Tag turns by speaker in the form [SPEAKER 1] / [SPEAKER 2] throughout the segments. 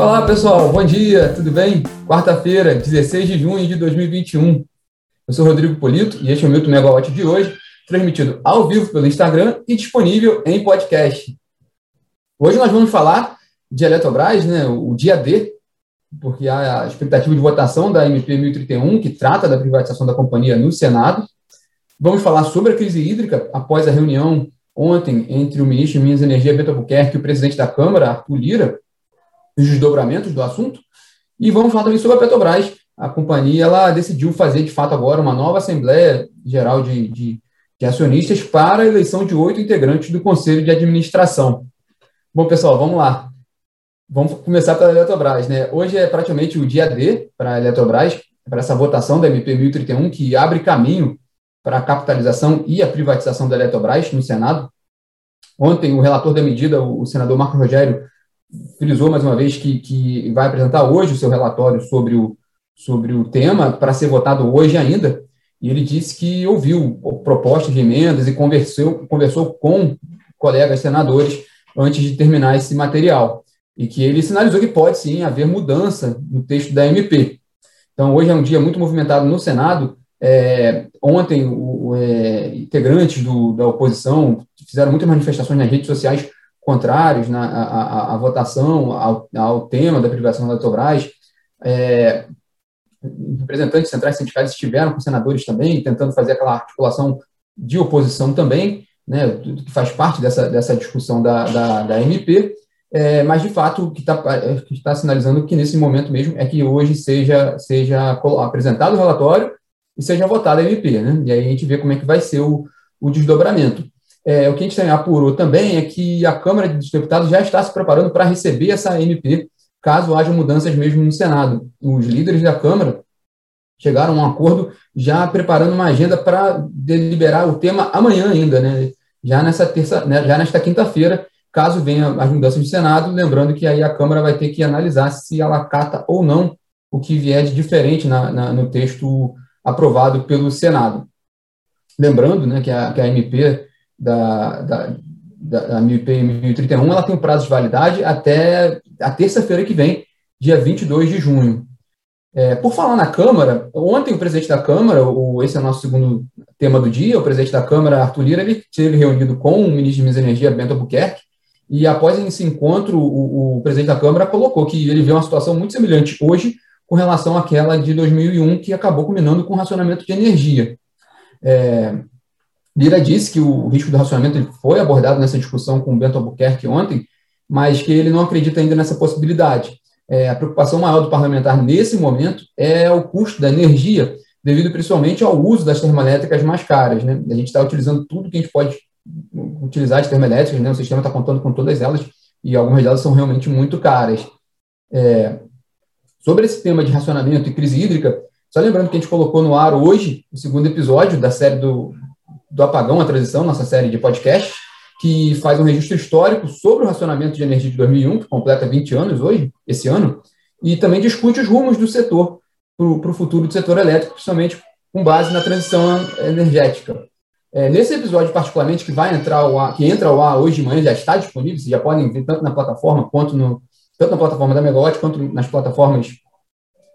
[SPEAKER 1] Olá, pessoal. Bom dia, tudo bem? Quarta-feira, 16 de junho de 2021. Eu sou Rodrigo Polito e este é o Milton Megawatt de hoje, transmitido ao vivo pelo Instagram e disponível em podcast. Hoje nós vamos falar de Eletrobras, né, o dia D, porque há a expectativa de votação da MP 1031, que trata da privatização da companhia no Senado. Vamos falar sobre a crise hídrica após a reunião ontem entre o ministro de Minas e Energia, Beto Albuquerque, e o presidente da Câmara, Arthur Lira, os desdobramentos do assunto. E vamos falar também sobre a Petrobras. A companhia ela decidiu fazer, de fato, agora uma nova Assembleia Geral de, de, de Acionistas para a eleição de oito integrantes do Conselho de Administração. Bom, pessoal, vamos lá. Vamos começar pela Eletrobras. Né? Hoje é praticamente o dia D para a Eletrobras, para essa votação da MP 1031, que abre caminho para a capitalização e a privatização da Eletrobras no Senado. Ontem, o relator da medida, o senador Marco Rogério, frisou mais uma vez que, que vai apresentar hoje o seu relatório sobre o, sobre o tema, para ser votado hoje ainda, e ele disse que ouviu propostas de emendas e conversou, conversou com colegas senadores antes de terminar esse material, e que ele sinalizou que pode sim haver mudança no texto da MP. Então, hoje é um dia muito movimentado no Senado, é, ontem, o, é, integrantes do, da oposição fizeram muitas manifestações nas redes sociais contrários na, à, à, votação, ao, ao, tema da privação da Eletrobras. É, representantes centrais sindicais estiveram com senadores também, tentando fazer aquela articulação de oposição também, né, que faz parte dessa, dessa discussão da, da, da MP, é, mas, de fato, o que está tá sinalizando que, nesse momento mesmo, é que hoje seja, seja apresentado o relatório e seja votada a MP, né? E aí a gente vê como é que vai ser o, o desdobramento. É, o que a gente apurou também é que a Câmara dos Deputados já está se preparando para receber essa MP, caso haja mudanças mesmo no Senado. Os líderes da Câmara chegaram a um acordo já preparando uma agenda para deliberar o tema amanhã ainda, né? Já nessa terça, né? já nesta quinta-feira, caso venha as mudanças no Senado, lembrando que aí a Câmara vai ter que analisar se ela cata ou não o que vier de diferente na, na, no texto aprovado pelo Senado. Lembrando né, que, a, que a MP da, da, da, da MP 1031 ela tem um prazo de validade até a terça-feira que vem, dia 22 de junho. É, por falar na Câmara, ontem o presidente da Câmara, o, esse é o nosso segundo tema do dia, o presidente da Câmara, Arthur Lira, ele esteve reunido com o ministro de Minas e Energia, Bento Albuquerque, e após esse encontro, o, o presidente da Câmara colocou que ele vê uma situação muito semelhante hoje com relação àquela de 2001, que acabou culminando com o racionamento de energia. É, Lira disse que o risco do racionamento foi abordado nessa discussão com o Bento Albuquerque ontem, mas que ele não acredita ainda nessa possibilidade. É, a preocupação maior do parlamentar nesse momento é o custo da energia, devido principalmente ao uso das termoelétricas mais caras. Né? A gente está utilizando tudo que a gente pode utilizar de termoelétricas, né? o sistema está contando com todas elas, e algumas delas são realmente muito caras. É, Sobre esse tema de racionamento e crise hídrica, só lembrando que a gente colocou no ar hoje o segundo episódio da série do, do Apagão, a Transição, nossa série de podcast, que faz um registro histórico sobre o racionamento de energia de 2001, que completa 20 anos hoje, esse ano, e também discute os rumos do setor para o futuro do setor elétrico, principalmente com base na transição energética. É, nesse episódio, particularmente, que vai entrar ao ar, que entra ao ar hoje de manhã, já está disponível, vocês já podem ver tanto na plataforma quanto no, tanto na plataforma da Megawatt quanto nas plataformas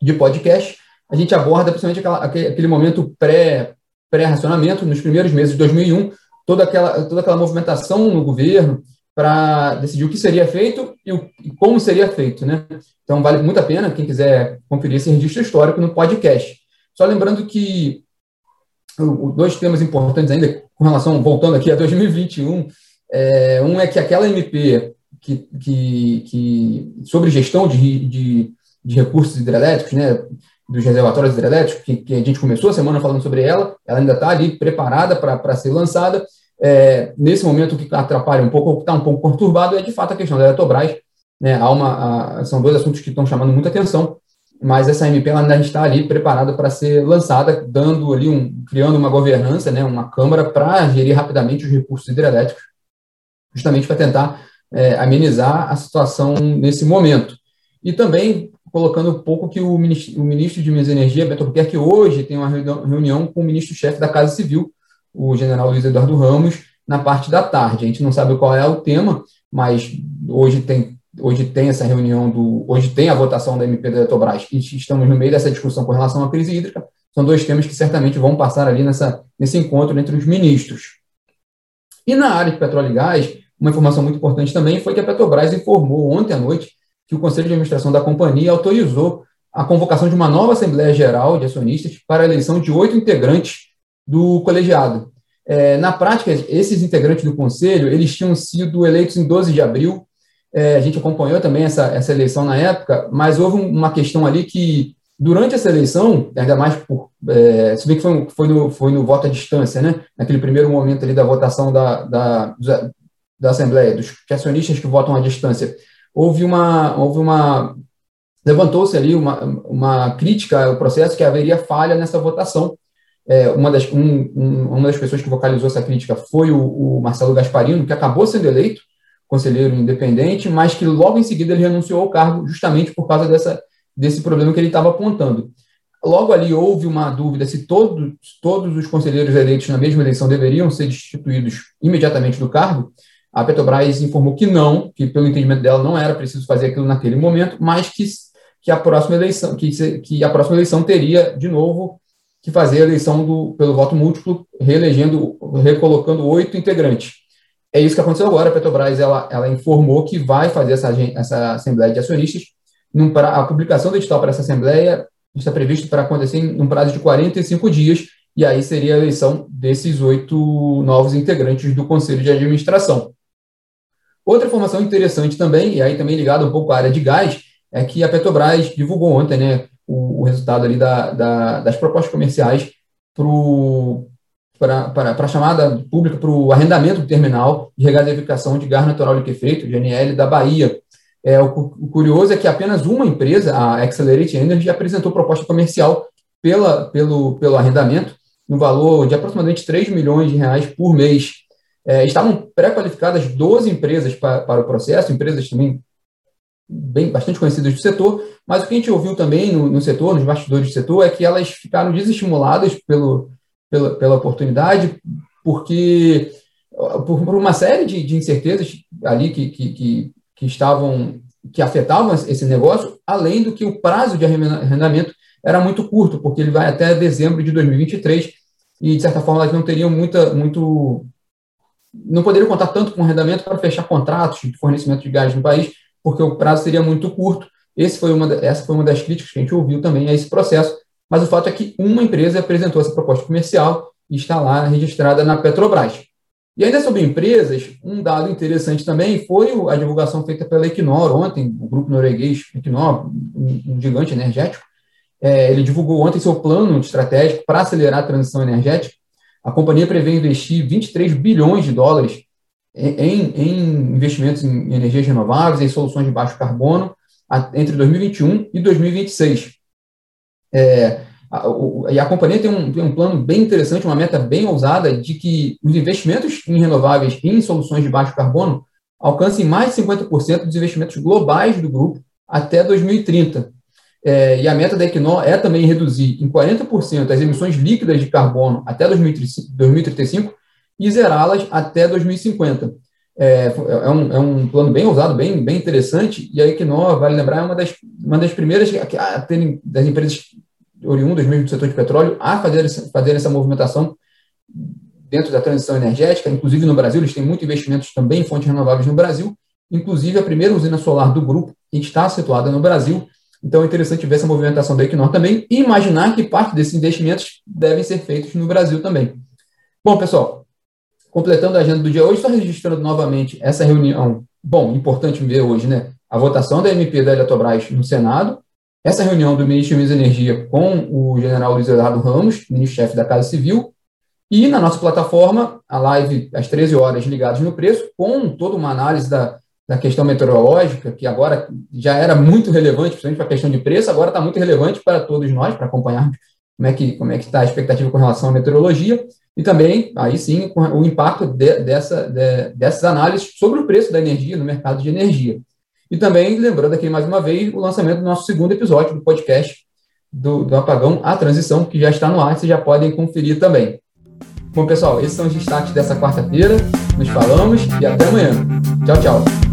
[SPEAKER 1] de podcast, a gente aborda principalmente aquela, aquele momento pré, pré-racionamento, nos primeiros meses de 2001, toda aquela, toda aquela movimentação no governo para decidir o que seria feito e, o, e, como seria feito. Né? Então, vale muito a pena quem quiser conferir esse registro histórico no podcast. Só lembrando que dois temas importantes ainda com relação, voltando aqui a 2021, é, um é que aquela MP que, que, que sobre gestão de, de, de, recursos hidrelétricos, né, dos reservatórios hidrelétricos, que, que, a gente começou a semana falando sobre ela, ela ainda está ali preparada para ser lançada. É, nesse momento, o que atrapalha um pouco, o que está um pouco perturbado, é de fato a questão da Eletrobras. Né, há uma, a, são dois assuntos que estão chamando muita atenção, mas essa MP ela ainda está ali preparada para ser lançada, dando ali um, criando uma governança, né, uma câmara para gerir rapidamente os recursos hidrelétricos, justamente para tentar é, amenizar a situação nesse momento. E também colocando um pouco que o ministro, o ministro de Minas e Energia, Beto Albuquerque, hoje tem uma reunião com o ministro-chefe da Casa Civil, o general Luiz Eduardo Ramos, na parte da tarde. A gente não sabe qual é o tema, mas hoje tem hoje tem essa reunião do. Hoje tem a votação da MP da Eletrobras e estamos no meio dessa discussão com relação à crise hídrica. São dois temas que certamente vão passar ali nessa, nesse encontro entre os ministros. E na área de petróleo e gás, uma informação muito importante também foi que a Petrobras informou ontem à noite que o Conselho de Administração da companhia autorizou a convocação de uma nova Assembleia Geral de Acionistas para a eleição de oito integrantes do colegiado. É, na prática, esses integrantes do Conselho, eles tinham sido eleitos em 12 de abril, é, a gente acompanhou também essa, essa eleição na época, mas houve uma questão ali que, durante essa eleição, ainda mais por. É, se bem que foi, foi, no, foi no voto à distância, né? Naquele primeiro momento ali da votação da, da, da Assembleia, dos acionistas que votam à distância, houve uma. Houve uma Levantou-se ali uma, uma crítica ao processo que haveria falha nessa votação. É, uma, das, um, um, uma das pessoas que vocalizou essa crítica foi o, o Marcelo Gasparino, que acabou sendo eleito conselheiro independente, mas que logo em seguida ele renunciou ao cargo justamente por causa dessa, desse problema que ele estava apontando. Logo ali houve uma dúvida se todos, todos os conselheiros eleitos na mesma eleição deveriam ser destituídos imediatamente do cargo. A Petrobras informou que não, que pelo entendimento dela não era preciso fazer aquilo naquele momento, mas que, que a próxima eleição, que, que a próxima eleição teria de novo que fazer a eleição do, pelo voto múltiplo, reelegendo, recolocando oito integrantes. É isso que aconteceu agora. A Petrobras ela, ela informou que vai fazer essa, essa Assembleia de Acionistas. Num, a publicação do edital para essa Assembleia está previsto para acontecer em um prazo de 45 dias, e aí seria a eleição desses oito novos integrantes do Conselho de Administração. Outra informação interessante também, e aí também ligada um pouco à área de gás, é que a Petrobras divulgou ontem né, o, o resultado ali da, da, das propostas comerciais para a chamada pública para o arrendamento do terminal de regasificação de gás natural liquefeito, GNL, da Bahia. É, o, o, curioso é que apenas uma empresa, a Accelerate Energy, apresentou proposta comercial pela, pelo, pelo arrendamento, no valor de aproximadamente 3 milhões de reais por mês. É, estavam pré-qualificadas 12 empresas para, para o processo, empresas também bem, bastante conhecidas do setor, mas o que a gente ouviu também no, no setor, nos bastidores do setor, é que elas ficaram desestimuladas pelo, pela, pela oportunidade, porque por, por uma série de, de, incertezas ali que, que, que, que estavam que afetavam esse negócio, além do que o prazo de arrendamento era muito curto, porque ele vai até dezembro de 2023 e de certa forma elas não teriam muita muito não poderiam contar tanto com arrendamento para fechar contratos de fornecimento de gás no país, porque o prazo seria muito curto. Esse foi uma, essa foi uma das críticas que a gente ouviu também a esse processo, mas o fato é que uma empresa apresentou essa proposta comercial e está lá registrada na Petrobras. E ainda sobre empresas, um dado interessante também foi a divulgação feita pela Equinor ontem, o grupo norueguês Equinor, um, gigante energético, é, ele divulgou ontem seu plano estratégico para acelerar a transição energética. A companhia prevê investir 23 bilhões de dólares em, em investimentos em energias renováveis, em soluções de baixo carbono, entre 2021 e 2026. É, e a companhia tem um, tem um plano bem interessante, uma meta bem ousada de que os investimentos em renováveis e em soluções de baixo carbono alcancem mais de 50% dos investimentos globais do grupo até 2030. É, e a meta da Equinor é também reduzir em 40% as emissões líquidas de carbono até 2035 e zerá-las até 2050. É, é, um, é um plano bem ousado, bem, bem interessante, e a Equinor, vale lembrar, é uma das, uma das primeiras a, terem, das empresas oriundas mesmo do setor de petróleo a fazer, fazer essa movimentação dentro da transição energética, inclusive no Brasil, eles têm muito investimentos também em fontes renováveis no Brasil, inclusive a primeira usina solar do grupo está situada no Brasil, então é interessante ver essa movimentação da Equinor também e imaginar que parte desses investimentos devem ser feitos no Brasil também. Bom, pessoal, completando a agenda do dia hoje, estou registrando novamente essa reunião. Bom, importante ver hoje, né? A votação da MP da Eletrobras no Senado, essa reunião do ministro de Energia com o general Luiz Eduardo Ramos, ministro-chefe da Casa Civil, e na nossa plataforma, a live às 13 horas, ligados no preço, com toda uma análise da, da questão meteorológica, que agora já era muito relevante, principalmente para a questão de preço, agora está muito relevante para todos nós, para acompanharmos como é que como é que está a expectativa com relação à meteorologia e também aí sim o impacto de, dessa de, dessas análises sobre o preço da energia no mercado de energia. E também lembrando aqui mais uma vez o lançamento do nosso segundo episódio do podcast do, do apagão à transição que já está no ar vocês já podem conferir também. Bom pessoal esses são os destaques dessa quarta-feira. Nos falamos e até amanhã. Tchau tchau